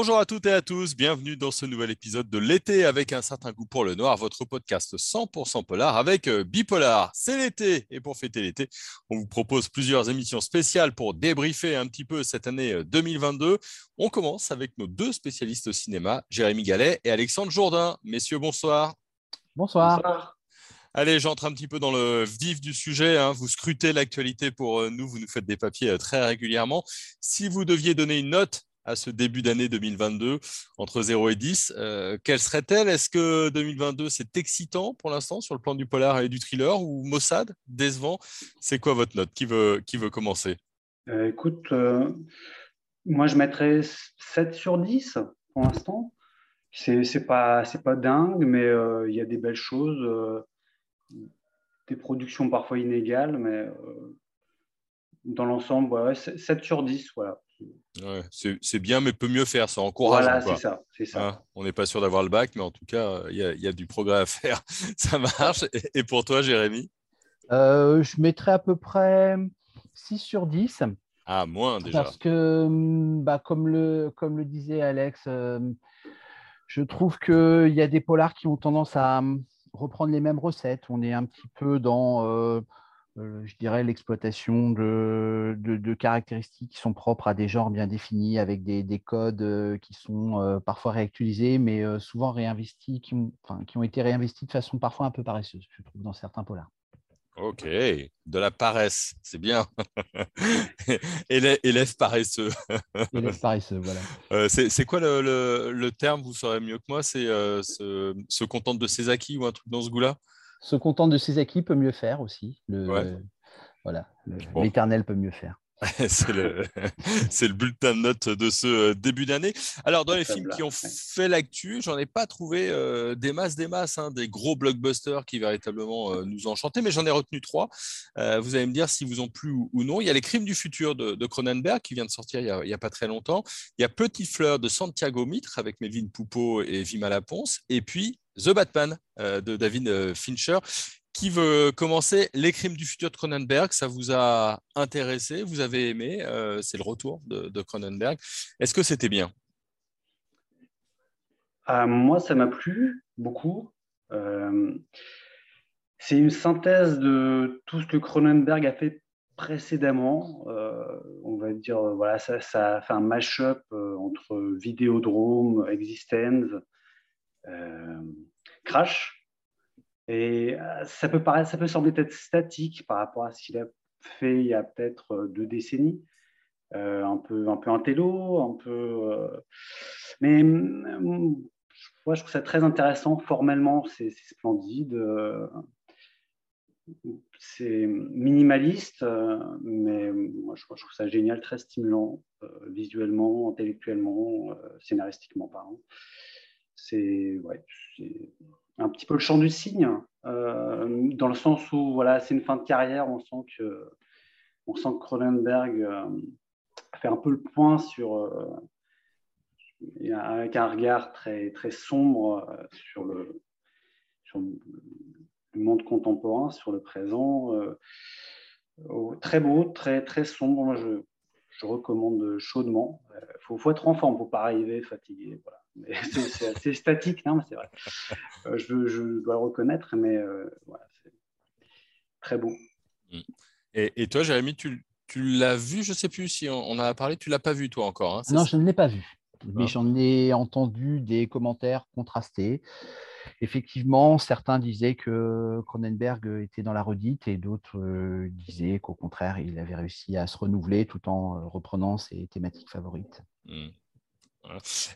Bonjour à toutes et à tous, bienvenue dans ce nouvel épisode de l'été avec un certain goût pour le noir, votre podcast 100% polar avec euh, Bipolar. C'est l'été et pour fêter l'été, on vous propose plusieurs émissions spéciales pour débriefer un petit peu cette année 2022. Euh, on commence avec nos deux spécialistes au cinéma, Jérémy Gallet et Alexandre Jourdain. Messieurs, bonsoir. Bonsoir. Allez, j'entre un petit peu dans le vif du sujet. Hein. Vous scrutez l'actualité pour euh, nous, vous nous faites des papiers très régulièrement. Si vous deviez donner une note à ce début d'année 2022 entre 0 et 10. Euh, quelle serait-elle? Est-ce que 2022, c'est excitant pour l'instant sur le plan du polar et du thriller ou Mossad, décevant? C'est quoi votre note? Qui veut, qui veut commencer? Euh, Écoute, euh, moi je mettrais 7 sur 10 pour l'instant. C'est, pas, pas dingue, mais il y a des belles choses, des productions parfois inégales, mais dans l'ensemble, ouais, 7 sur 10, voilà c'est bien, mais peut mieux faire. Ça encourage. Voilà, c'est ça. ça. Hein, on n'est pas sûr d'avoir le bac, mais en tout cas, il y, a du progrès à faire. ça marche. Et, pour toi, Jérémy? Euh, Je mettrais à peu près 6 sur 10. Ah, moins déjà. Parce que, hum, bah, comme, le, comme le disait Alex, euh, je trouve qu'il y a des polars qui ont tendance à hum, reprendre les mêmes recettes. On est un petit peu dans. Euh, euh, je dirais, l'exploitation de, de, caractéristiques qui sont propres à des genres bien définis, avec des, des codes euh, qui sont euh, parfois réactualisés, mais souvent réinvestis, qui ont, enfin, qui ont été réinvestis de façon parfois un peu paresseuse, je trouve, dans certains polars. Ok, de la paresse, c'est bien. élève paresseux. élève paresseux, voilà. c'est quoi le, le, le, terme, vous saurez mieux que moi C'est se, se contente de ses acquis ou un truc dans ce goût-là? Se contente de ses acquis peut mieux faire aussi. Voilà, l'éternel peut mieux faire. c'est le, le, bulletin de notes de ce euh, début d'année. Alors, dans les films qui ont fait l'actu, j'en ai pas trouvé euh, des masses, des masses, hein, des gros blockbusters qui véritablement euh, nous ont enchantés, mais j'en ai retenu trois. vous allez me dire si vous ont plu ou, non. Il y a Les Crimes du futur de, Cronenberg qui vient de sortir il n'y a, pas très longtemps. Il y a Petite fleur de Santiago Mitre avec Melvin Poupeau et Vima Laponce. Et puis The Batman de David Fincher qui veut commencer Les crimes du futur de Cronenberg Ça vous a intéressé Vous avez aimé euh, C'est le retour de, Cronenberg. Est-ce que c'était bien? Euh, Moi, ça m'a plu beaucoup. Euh, c'est une synthèse de tout ce que Cronenberg a fait précédemment. on va dire, voilà, ça, ça, a fait un mash-up entre Vidéodrome, Existence, Crash. Et euh, ça peut, paraître, ça peut sembler être statique par rapport à ce qu'il a fait il y a peut-être euh, deux décennies. Euh, un peu un peu un télo, un peu. mais moi, je trouve ça très intéressant. Formellement, c'est splendide. c'est minimaliste, mais moi, je, trouve ça génial, très stimulant, visuellement, intellectuellement, scénaristiquement parlant. C'est ouais, un petit peu le chant du cygne, euh, dans le sens où voilà, c'est une fin de carrière, on sent que, on sent que Cronenberg euh, fait un peu le point sur, euh, avec un regard très, très sombre sur le, sur le monde contemporain, sur le présent. très beau, très, très sombre. Je recommande chaudement. Il faut, faut, être en forme, faut pas arriver fatigué. Voilà. c'est assez statique, non, c'est vrai. Euh, je, dois le reconnaître, mais euh, voilà, c'est très beau. Mm. Et, toi, Jérémy, tu, l'as vu? Je ne sais plus si on, en a parlé. Tu l'as pas vu, toi, encore hein, Non, je ne l'ai pas vu. Mais j'en ai entendu des commentaires contrastés. Effectivement, certains disaient que Cronenberg était dans la redite et d'autres euh, disaient qu'au contraire, il avait réussi à se renouveler tout en reprenant ses thématiques favorites. Mm.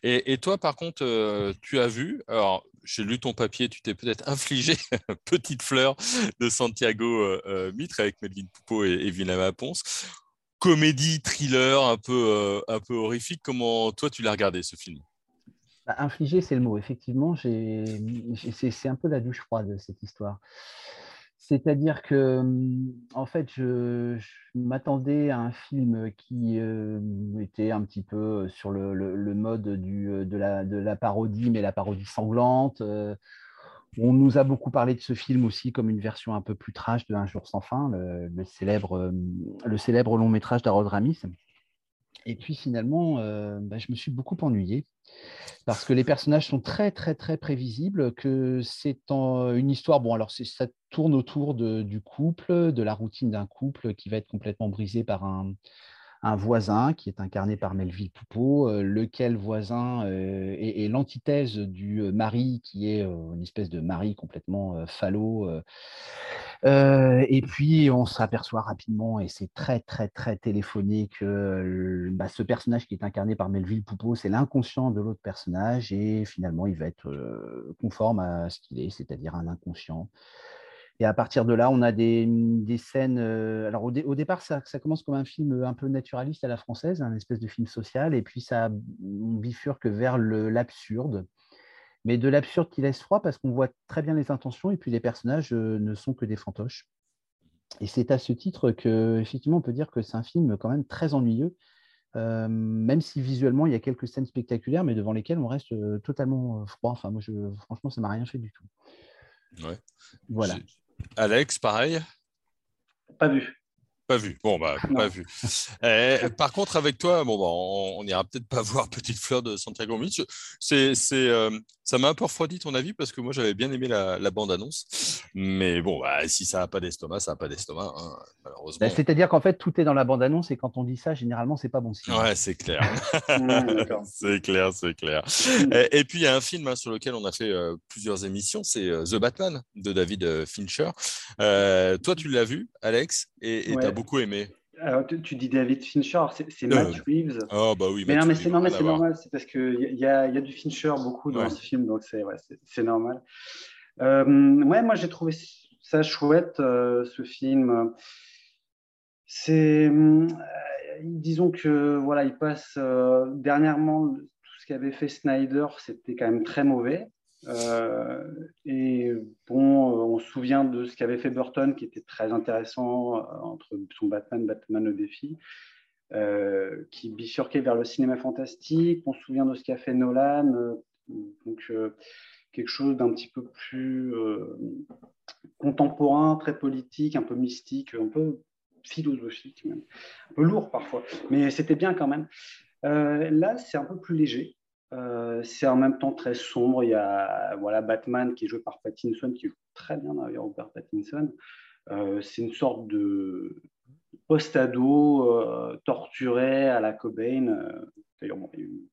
Et, toi, par contre, euh, tu as vu, alors j'ai lu ton papier, tu t'es peut-être infligé Petite fleur de Santiago euh, euh, Mitre avec Melvin Poupeau et, et Ponce. Comédie, thriller, un peu, un peu horrifique. Comment toi, tu l'as regardé ce film? Bah, Infligé, c'est le mot. Effectivement, c'est un peu la douche froide, cette histoire. C'est-à-dire que, mmh, en fait, je, m'attendais à un film qui était un petit peu sur le, mode du, de, la, parodie, mais la parodie sanglante. on nous a beaucoup parlé de ce film aussi comme une version un peu plus trash de Un jour sans fin, le, célèbre, le célèbre long métrage d'Harold Ramis. Et puis finalement, bah, je me suis beaucoup ennuyé parce que les personnages sont très très très prévisibles, que c'est une histoire, bon alors ça tourne autour du couple, de la routine d'un couple qui va être complètement brisé par un, voisin qui est incarné par Melville Poupeau, euh, lequel voisin euh, est, l'antithèse du euh, mari qui est une espèce de mari complètement falot. Et puis on s'aperçoit rapidement, et c'est très très très téléphoné, que bah, ce personnage qui est incarné par Melville Poupeau, c'est l'inconscient de l'autre personnage, et finalement il va être conforme à ce qu'il est, c'est-à-dire un inconscient. Et à partir de là, on a des, des scènes. Euh, alors, au, au départ, ça, commence comme un film un peu naturaliste à la française, un espèce de film social, et puis ça bifurque vers l'absurde. Mais de l'absurde qui laisse froid parce qu'on voit très bien les intentions, et puis les personnages euh, ne sont que des fantoches. Et c'est à ce titre que, effectivement, on peut dire que c'est un film quand même très ennuyeux, euh, même si visuellement il y a quelques scènes spectaculaires, mais devant lesquelles on reste totalement froid. Enfin, moi, je, franchement, ça m'a rien fait du tout. Ouais. Voilà. Alex, pareil? Pas vu. Pas vu. Bon, bah, pas vu. Eh, par contre, avec toi, bon, bah, on n'ira peut-être pas voir Petite Fleur de Santiago Mitch. C'est, euh, ça m'a un peu refroidi ton avis parce que moi, j'avais bien aimé la, bande-annonce. Mais bon, bah, si ça n'a pas d'estomac, ça n'a pas d'estomac, hein, malheureusement. Bah, c'est-à-dire qu'en fait, tout est dans la bande-annonce et quand on dit ça, généralement, c'est pas bon signe. Ouais, c'est clair. c'est clair, c'est clair. Et, puis, il y a un film hein, sur lequel on a fait euh, plusieurs émissions, c'est euh, The Batman de David Fincher. toi, tu l'as vu, Alex, et tu as beaucoup aimé. Alors, tu, dis David Fincher, c'est Matt euh, Reeves. Oh, bah oui, mais non, mais c'est normal, c'est normal, c'est parce qu'il y, y, a, y a du Fincher beaucoup dans ce film, donc c'est ouais, normal. Euh, ouais, moi j'ai trouvé ça chouette, euh, ce film. C'est, euh, disons que voilà, il passe dernièrement tout ce qu'avait fait Snyder, c'était quand même très mauvais. Euh, et bon, on se souvient de ce qu'avait fait Burton, qui était très intéressant euh, entre son Batman, Batman au défi, euh, qui bifurquait vers le cinéma fantastique. On se souvient de ce qu'a fait Nolan, donc quelque chose d'un petit peu plus contemporain, très politique, un peu mystique, un peu philosophique, un peu lourd parfois, mais c'était bien quand même. là, c'est un peu plus léger. Euh, c'est en même temps très sombre. Il y a voilà, Batman qui est joué par Pattinson, qui joue très bien d'ailleurs, Robert Pattinson. Euh, c'est une sorte de post-ado euh, torturé à la Cobain. d'ailleurs, il,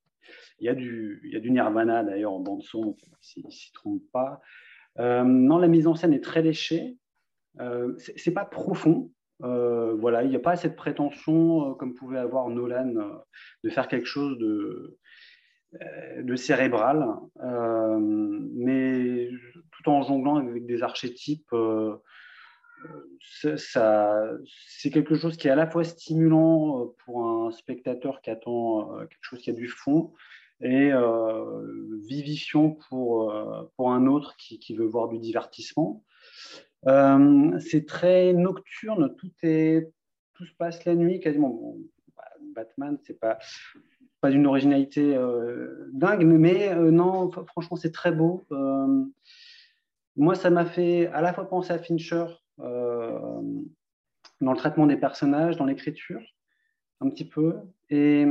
y a du, Nirvana d'ailleurs en bande-son, s'il ne s'y trompe pas. non, la mise en scène est très léchée. c'est pas profond. voilà, il n'y a pas cette prétention, comme pouvait avoir Nolan, de faire quelque chose de, de cérébral, euh, mais tout en jonglant avec des archétypes. Euh, c'est quelque chose qui est à la fois stimulant pour un spectateur qui attend quelque chose qui a du fond et vivifiant pour, pour un autre qui, qui, veut voir du divertissement. c'est très nocturne, tout, est, tout se passe la nuit quasiment. Bah, Batman, c'est pas pas d'une originalité euh, dingue, mais euh, non, franchement, c'est très beau. Euh, moi, ça m'a fait à la fois penser à Fincher dans le traitement des personnages, dans l'écriture, un petit peu. Et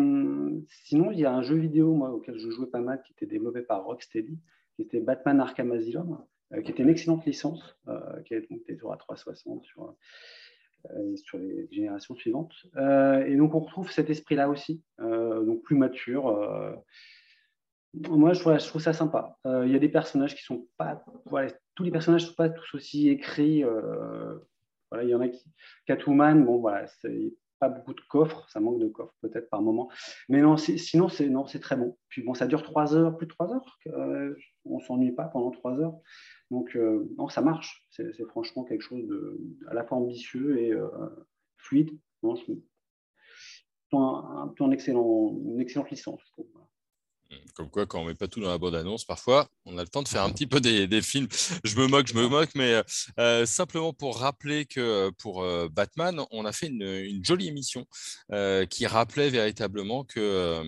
sinon, il y a un jeu vidéo moi, auquel je jouais pas mal, qui était développé par Rocksteady, qui était Batman Arkham Asylum, qui était une excellente licence, qui est donc des à 360 sur euh, sur les générations suivantes. Euh, et donc on retrouve cet esprit-là aussi, euh, donc plus mature. moi, je trouve, ça sympa. Il y a des personnages qui sont pas, tous les personnages sont pas tous aussi écrits. voilà, il y en a qui, Catwoman, bon voilà, c'est pas beaucoup de coffres, ça manque de coffres peut-être par moment. Mais non, sinon c'est non, c'est très bon. Puis bon, ça dure trois heures, plus de trois heures. Euh, on s'ennuie pas pendant trois heures. Donc, euh, ça marche. C'est franchement quelque chose de à la fois ambitieux et euh, fluide. Un, un, excellent, une excellente licence. Comme quoi, quand on met pas tout dans la bonne annonce, parfois, on a le temps de faire un petit peu des, films. Je me moque, je me moque, mais euh, simplement pour rappeler que pour Batman, on a fait une, jolie émission qui rappelait véritablement que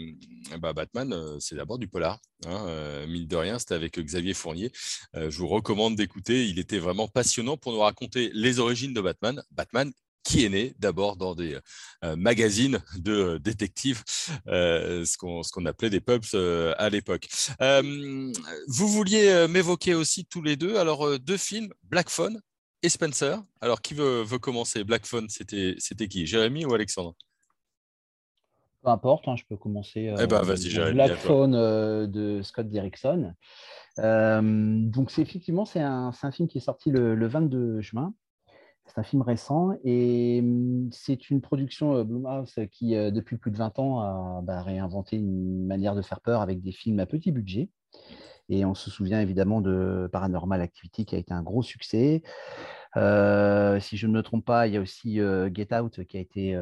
bah, Batman, c'est d'abord du polar. Hein, mine de rien, c'était avec Xavier Fournier. je vous recommande d'écouter. Il était vraiment passionnant pour nous raconter les origines de Batman. Batman qui est né d'abord dans des magazines de détectives, ce qu'on appelait des pubs à l'époque. vous vouliez m'évoquer aussi tous les deux, alors deux films, Black Phone et Spencer. Alors qui veut, veut commencer? Black Phone, c'était qui? Jérémy ou Alexandre? Peu importe, hein, je peux commencer. eh ben, vas-y, Jérémy. Black Phone de Scott Derrickson. donc, effectivement, c'est un, un, film qui est sorti le, le 22 juin. C'est un film récent et mmh, c'est une production euh, Blumhouse qui, euh, depuis plus de 20 ans, a bah, réinventé une manière de faire peur avec des films à petit budget. Et on se souvient évidemment de Paranormal Activity qui a été un gros succès. Euh, si je ne me trompe pas, il y a aussi Get Out qui a été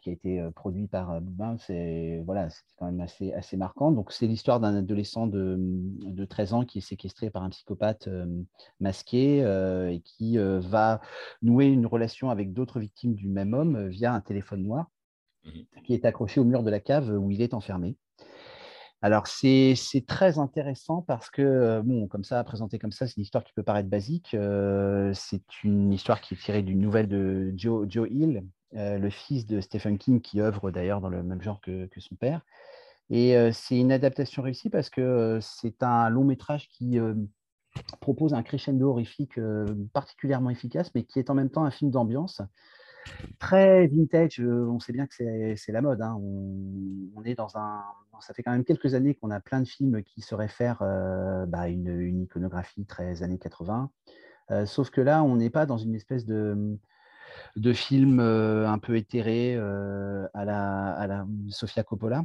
qui a été produit par Boubin, c'est voilà, quand même assez, assez marquant. Donc, c'est l'histoire d'un adolescent de, de, 13 ans qui est séquestré par un psychopathe masqué et qui va nouer une relation avec d'autres victimes du même homme via un téléphone noir mmh qui est accroché au mur de la cave où il est enfermé. Alors, c'est très intéressant parce que, bon, comme ça, présenté comme ça, c'est une histoire qui peut paraître basique. c'est une histoire qui est tirée d'une nouvelle de Joe, Joe Hill, euh, le fils de Stephen King, qui œuvre d'ailleurs dans le même genre que, son père. Et euh, c'est une adaptation réussie parce que euh, c'est un long métrage qui propose un crescendo horrifique particulièrement efficace, mais qui est en même temps un film d'ambiance très vintage. on sait bien que c'est la mode. Hein. On, est dans un. Ça fait quand même quelques années qu'on a plein de films qui se réfèrent bah, à une, une, iconographie très années 80. sauf que là, on n'est pas dans une espèce de de films euh, un peu éthérés euh, à, la, Sofia Coppola.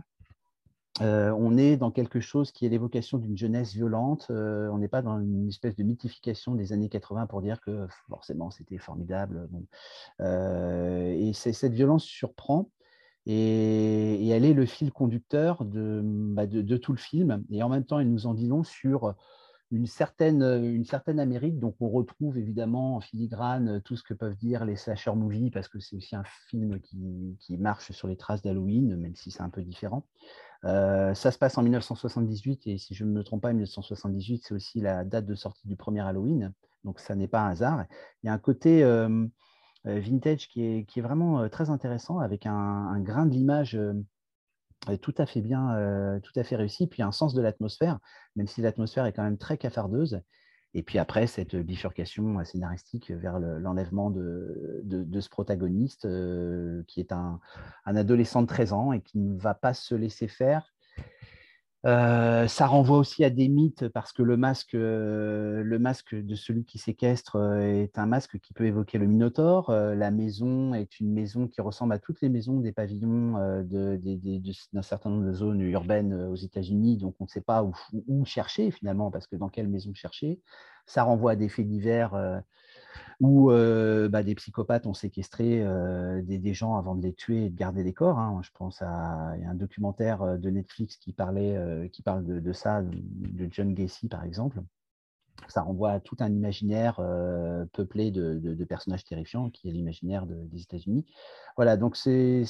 Euh, on est dans quelque chose qui est l'évocation d'une jeunesse violente. on n'est pas dans une espèce de mythification des années 80 pour dire que forcément c'était formidable. et cette violence surprend et, elle est le fil conducteur de, bah, de, de, tout le film. Et en même temps, elle nous en dit long sur une certaine, une certaine Amérique. Donc, on retrouve évidemment en filigrane tout ce que peuvent dire les slasher movies, parce que c'est aussi un film qui, qui, marche sur les traces d'Halloween, même si c'est un peu différent. Euh, ça se passe en 1978, et si je ne me trompe pas, 1978, c'est aussi la date de sortie du premier Halloween. Donc, ça n'est pas un hasard. Il y a un côté euh, vintage qui est, qui est, vraiment très intéressant, avec un, un grain de l'image tout à fait bien, euh, tout à fait réussi. Puis un sens de l'atmosphère, même si l'atmosphère est quand même très cafardeuse. Et puis après, cette bifurcation scénaristique vers l'enlèvement de, ce protagoniste, euh, qui est un, un, adolescent de 13 ans et qui ne va pas se laisser faire euh, ça renvoie aussi à des mythes parce que le masque, euh, le masque de celui qui séquestre euh, est un masque qui peut évoquer le Minotaure. la maison est une maison qui ressemble à toutes les maisons des pavillons d'un certain nombre de zones urbaines aux États-Unis. Donc on ne sait pas où, où, chercher finalement parce que dans quelle maison chercher. Ça renvoie à des faits divers où bah, des psychopathes ont séquestré des, gens avant de les tuer et de garder les corps. Hein. Je pense à, un documentaire de Netflix qui, parlait, qui parle de, ça, de John Gacy par exemple. Ça renvoie à tout un imaginaire peuplé de, personnages terrifiants, qui est l'imaginaire des États-Unis. Voilà, donc c'est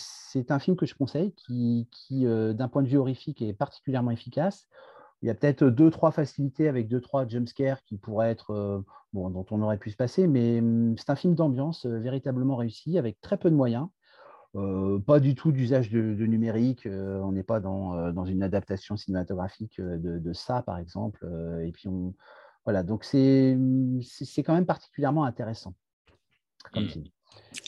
un film que je conseille, qui d'un point de vue horrifique, est particulièrement efficace. Il y a peut-être deux, trois facilités avec deux, trois jumpscares qui pourraient être, euh, bon, dont on aurait pu se passer, mais hum, c'est un film d'ambiance euh, véritablement réussi avec très peu de moyens. Euh, pas du tout d'usage de, numérique, on n'est pas dans, dans, une adaptation cinématographique de, ça, par exemple. et puis, on, voilà, donc c'est quand même particulièrement intéressant. Comme mmh.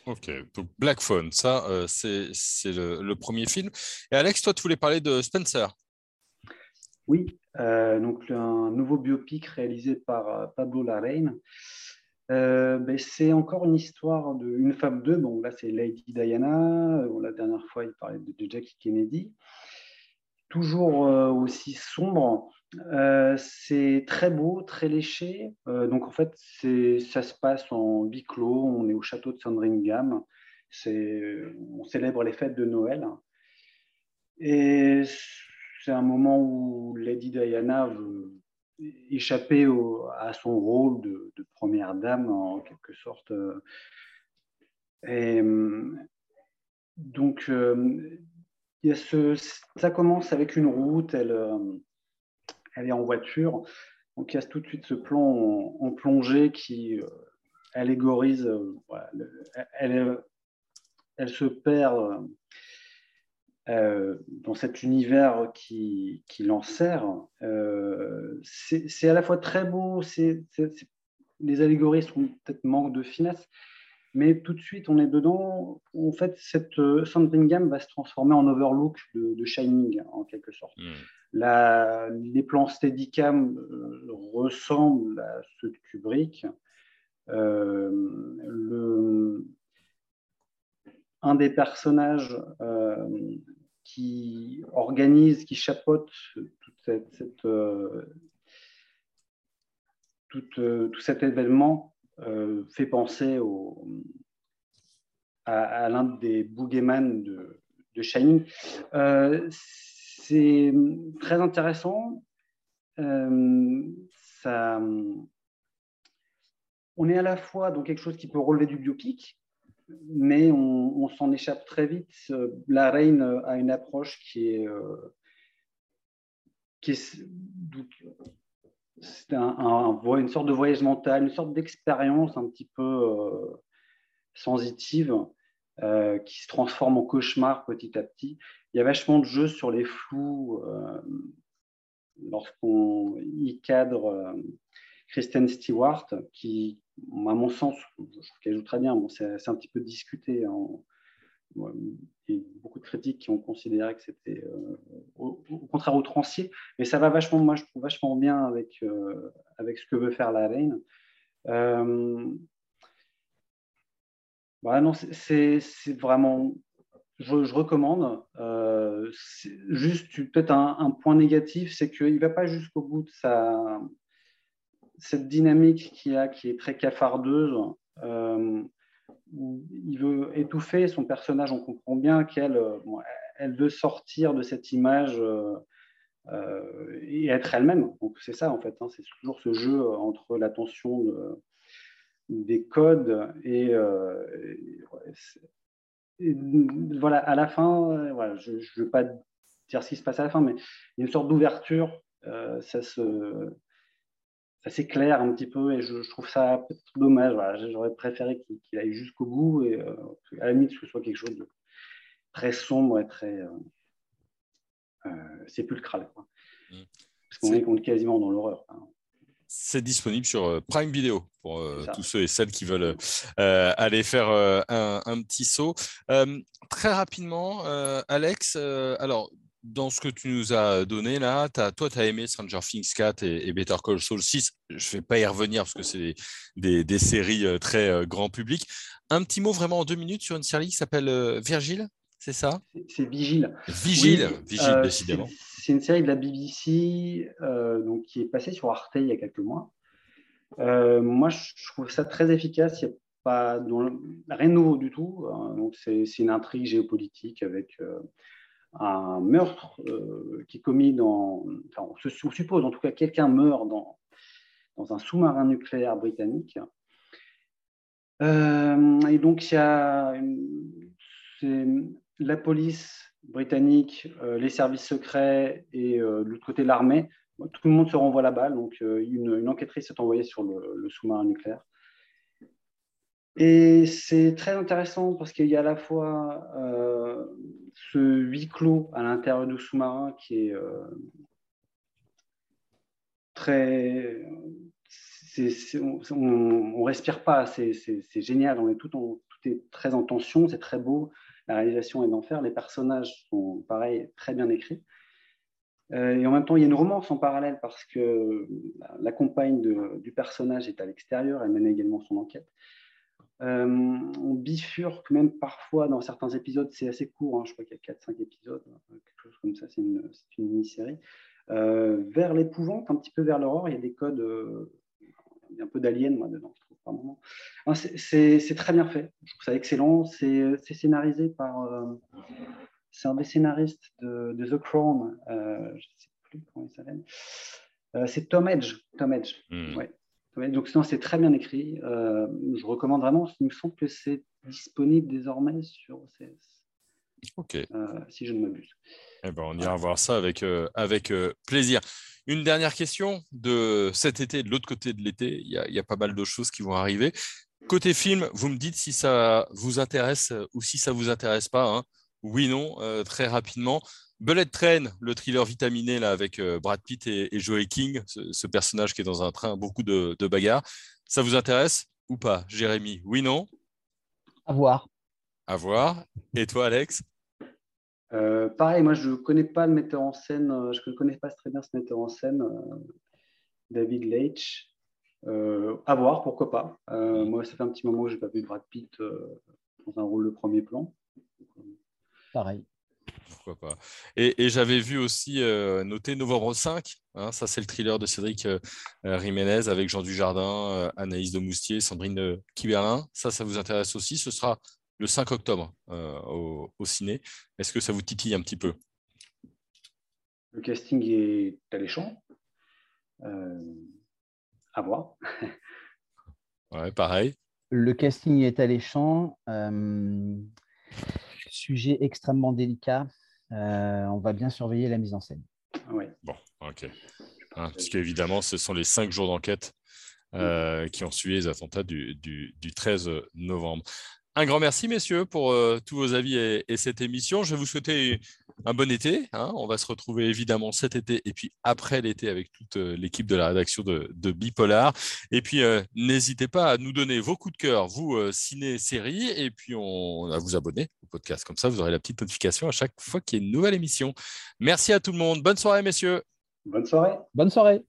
Ok, donc Black Phone, ça, c'est le, le, premier film. Et Alex, toi, tu voulais parler de Spencer. Oui, euh, donc un nouveau biopic réalisé par euh, Pablo Larraine. Euh, ben, c'est encore une histoire d'une femme d'eux. Bon, là, c'est Lady Diana. la dernière fois, il parlait de, Jackie Kennedy. Toujours aussi sombre. c'est très beau, très léché. donc, en fait, ça se passe en huis clos. On est au château de Sandringham. On célèbre les fêtes de Noël. Et c'est un moment où Lady Diana veut échapper à son rôle de, première dame, en quelque sorte. Et donc, ce, ça commence avec une route, elle, elle est en voiture. Donc, il y a tout de suite ce plan en, plongée qui, allégorise, elle, elle, se perd dans cet univers qui, qui l'enserre. c'est à la fois très beau, les allégories sont peut-être manque de finesse, mais tout de suite, on est dedans. En fait, cette euh, Sandringham va se transformer en overlook de, Shining, en quelque sorte. Hmm. les plans Steadicam euh, ressemblent à ceux de Kubrick. Euh, le, un des personnages qui organise, qui chapeaute toute cette, tout cet événement euh, fait penser à, l'un des boogeyman de, de Shining. Euh, c'est très intéressant. Euh, on est à la fois dans quelque chose qui peut relever du biopic, mais on, s'en échappe très vite. La Reine a une approche qui est, qui est c'est un, une sorte de voyage mental, une sorte d'expérience un petit peu euh, sensitive euh, qui se transforme en cauchemar petit à petit. Il y a vachement de jeux sur les flous euh, lorsqu'on y cadre Kristen Stewart, qui, à mon sens, je trouve qu'elle joue très bien. Bon, c'est un petit peu discuté il y a beaucoup de critiques qui ont considéré que c'était euh, au, contraire outrancier, mais ça va vachement, moi je trouve vachement bien avec, euh, avec ce que veut faire la reine. Euh, non, c'est vraiment, je, recommande. juste peut-être un, point négatif, c'est qu'il ne va pas jusqu'au bout de sa, cette dynamique qui est très cafardeuse il veut étouffer son personnage. On comprend bien qu'elle euh, veut sortir de cette image euh, euh, et être elle-même. Donc c'est ça en fait. Hein. c'est toujours ce jeu entre la tension des codes et, voilà. À la fin, voilà, je ne veux pas dire ce qui se passe à la fin, mais il y a une sorte d'ouverture. ça se ça s'éclaire un petit peu et je, trouve ça peut-être dommage. J'aurais préféré qu'il aille jusqu'au bout et euh, à la limite que ce soit quelque chose de très sombre et très euh, euh, sépulcral. Mmh. Parce qu'on est, est, quasiment dans l'horreur. Hein. C'est disponible sur Prime Video pour tous ceux et celles qui veulent aller faire un, un, petit saut. très rapidement, Alex, alors dans ce que tu nous as donné là, as, toi, tu as aimé Stranger Things 4 et, Better Call Saul 6. Je ne vais pas y revenir parce que c'est des, séries euh, très euh, grand public. Un petit mot vraiment en deux minutes sur une série qui s'appelle euh, Virgile, c'est ça? C'est Vigile. Vigile, Vigile, décidément. C'est une série de la BBC donc, qui est passée sur Arte il y a quelques mois. moi, je trouve ça très efficace. Il n'y a pas rien de nouveau du tout. Hein. donc, c'est une intrigue géopolitique avec un meurtre euh, qui est commis dans. Enfin, on, se, suppose en tout cas quelqu'un meurt dans, dans un sous-marin nucléaire britannique. Euh, et donc, il y a la police britannique, euh, les services secrets et de l'autre côté l'armée. Tout le monde se renvoie la balle. Donc, une, une enquêtrice est envoyée sur le sous-marin nucléaire. Et c'est très intéressant parce qu'il y a à la fois euh, ce huis clos à l'intérieur du sous-marin qui est euh, très. on, ne respire pas, c'est génial, tout est très en tension, c'est très beau, la réalisation est d'enfer, les personnages sont pareil, très bien écrits. Euh, et en même temps, il y a une romance en parallèle parce que la compagne du personnage est à l'extérieur, elle mène également son enquête. Euh, on bifurque même parfois dans certains épisodes, c'est assez court, hein, je crois qu'il y a 4-5 épisodes, hein, quelque chose comme ça, c'est une, mini-série. Euh, vers l'épouvante, un petit peu vers l'horreur, il y a des codes, euh, un peu d'alien moi dedans, je trouve par moment. C'est très bien fait, je trouve ça excellent, c'est scénarisé par, c'est un des scénaristes de, The Crown, je ne sais plus comment il s'appelle, c'est Tom Edge, Tom Edge, hmm. ouais donc sinon, c'est très bien écrit. Euh, je recommande vraiment. Il me semble que c'est disponible désormais sur OCS. Ok. Euh, si je ne m'abuse. Eh ben, on ira voir ça avec, euh, avec plaisir. Une dernière question de cet été, de l'autre côté de l'été, il, y, a pas mal de choses qui vont arriver. Côté film, vous me dites si ça vous intéresse ou si ça vous intéresse pas. Hein. Oui, non, très rapidement. Bullet Train, le thriller vitaminé là, avec Brad Pitt et, Joey King, ce, personnage qui est dans un train, beaucoup de, de bagarres. Ça vous intéresse ou pas, Jérémy? Oui, non? À voir. À voir. Et toi, Alex? Euh, Pareil, moi, je ne connais pas le metteur en scène, euh, je ne connais pas très bien ce metteur en scène, euh, David Leitch. à voir, pourquoi pas. moi, ça fait un petit moment que je n'ai pas vu Brad Pitt dans un rôle de premier plan. Pareil. Pourquoi pas. Et, j'avais vu aussi noter novembre 5. Hein, ça, c'est le thriller de Cédric Jiménez avec Jean Dujardin, Anaïs de Moustier, Sandrine Kiberlin. Ça, ça vous intéresse aussi? Ce sera le 5 octobre euh, au, ciné. Est-ce que ça vous titille un petit peu? Le casting est alléchant. Euh, à voir. ouais, pareil. Le casting est alléchant. Euh, sujet extrêmement délicat. On va bien surveiller la mise en scène. Oui. Bon, ok. Hein, parce qu'évidemment, ce sont les cinq jours d'enquête qui ont suivi les attentats du, du, du 13 novembre. Un grand merci, messieurs, pour euh, tous vos avis et, cette émission. Je vais vous souhaiter un bon été. Hein. On va se retrouver évidemment cet été et puis après l'été avec toute euh, l'équipe de la rédaction de, Bipolar. Et puis, euh, n'hésitez pas à nous donner vos coups de cœur, vous, ciné, série, et puis on, à vous abonner au podcast. Comme ça, vous aurez la petite notification à chaque fois qu'il y a une nouvelle émission. Merci à tout le monde. Bonne soirée, messieurs. Bonne soirée. Bonne soirée.